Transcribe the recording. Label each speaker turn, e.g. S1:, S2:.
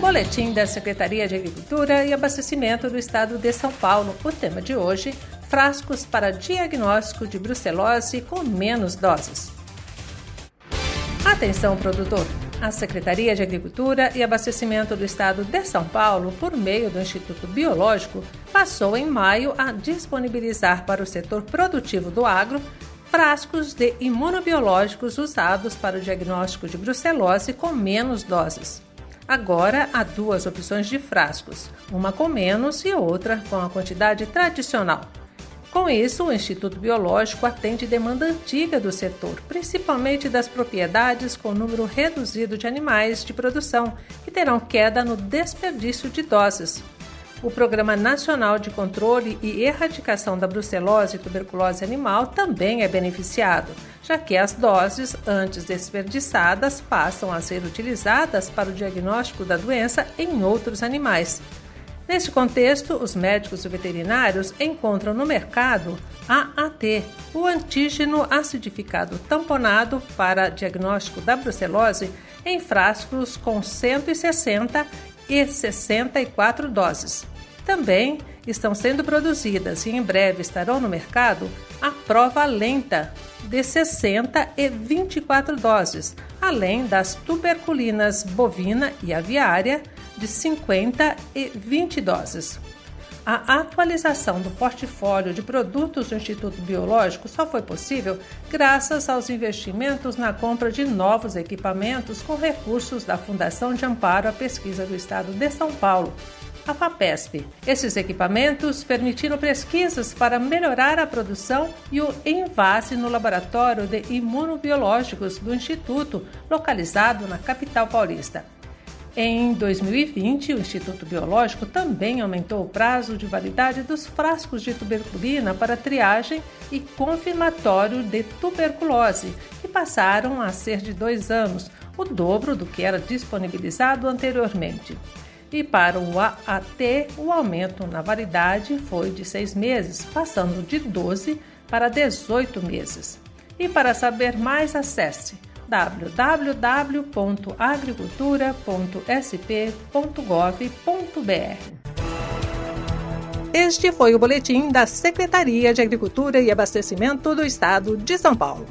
S1: Boletim da Secretaria de Agricultura e Abastecimento do Estado de São Paulo. O tema de hoje: frascos para diagnóstico de brucelose com menos doses. Atenção, produtor! A Secretaria de Agricultura e Abastecimento do Estado de São Paulo, por meio do Instituto Biológico, passou em maio a disponibilizar para o setor produtivo do agro frascos de imunobiológicos usados para o diagnóstico de brucelose com menos doses. Agora há duas opções de frascos, uma com menos e outra com a quantidade tradicional. Com isso, o Instituto Biológico atende demanda antiga do setor, principalmente das propriedades com número reduzido de animais de produção, que terão queda no desperdício de doses. O Programa Nacional de Controle e Erradicação da Brucelose e Tuberculose Animal também é beneficiado, já que as doses antes desperdiçadas passam a ser utilizadas para o diagnóstico da doença em outros animais. Neste contexto, os médicos veterinários encontram no mercado AAT, o antígeno acidificado tamponado para diagnóstico da brucelose em frascos com 160 e 64 doses. Também estão sendo produzidas e em breve estarão no mercado a prova lenta de 60 e 24 doses, além das tuberculinas bovina e aviária de 50 e 20 doses. A atualização do portfólio de produtos do Instituto Biológico só foi possível graças aos investimentos na compra de novos equipamentos com recursos da Fundação de Amparo à Pesquisa do Estado de São Paulo, a FAPESP. Esses equipamentos permitiram pesquisas para melhorar a produção e o envase no laboratório de imunobiológicos do Instituto, localizado na capital paulista. Em 2020, o Instituto Biológico também aumentou o prazo de validade dos frascos de tuberculina para triagem e confirmatório de tuberculose, que passaram a ser de dois anos, o dobro do que era disponibilizado anteriormente. E para o AAT, o aumento na validade foi de seis meses, passando de 12 para 18 meses. E para saber mais, acesse www.agricultura.sp.gov.br. Este foi o boletim da Secretaria de Agricultura e Abastecimento do Estado de São Paulo.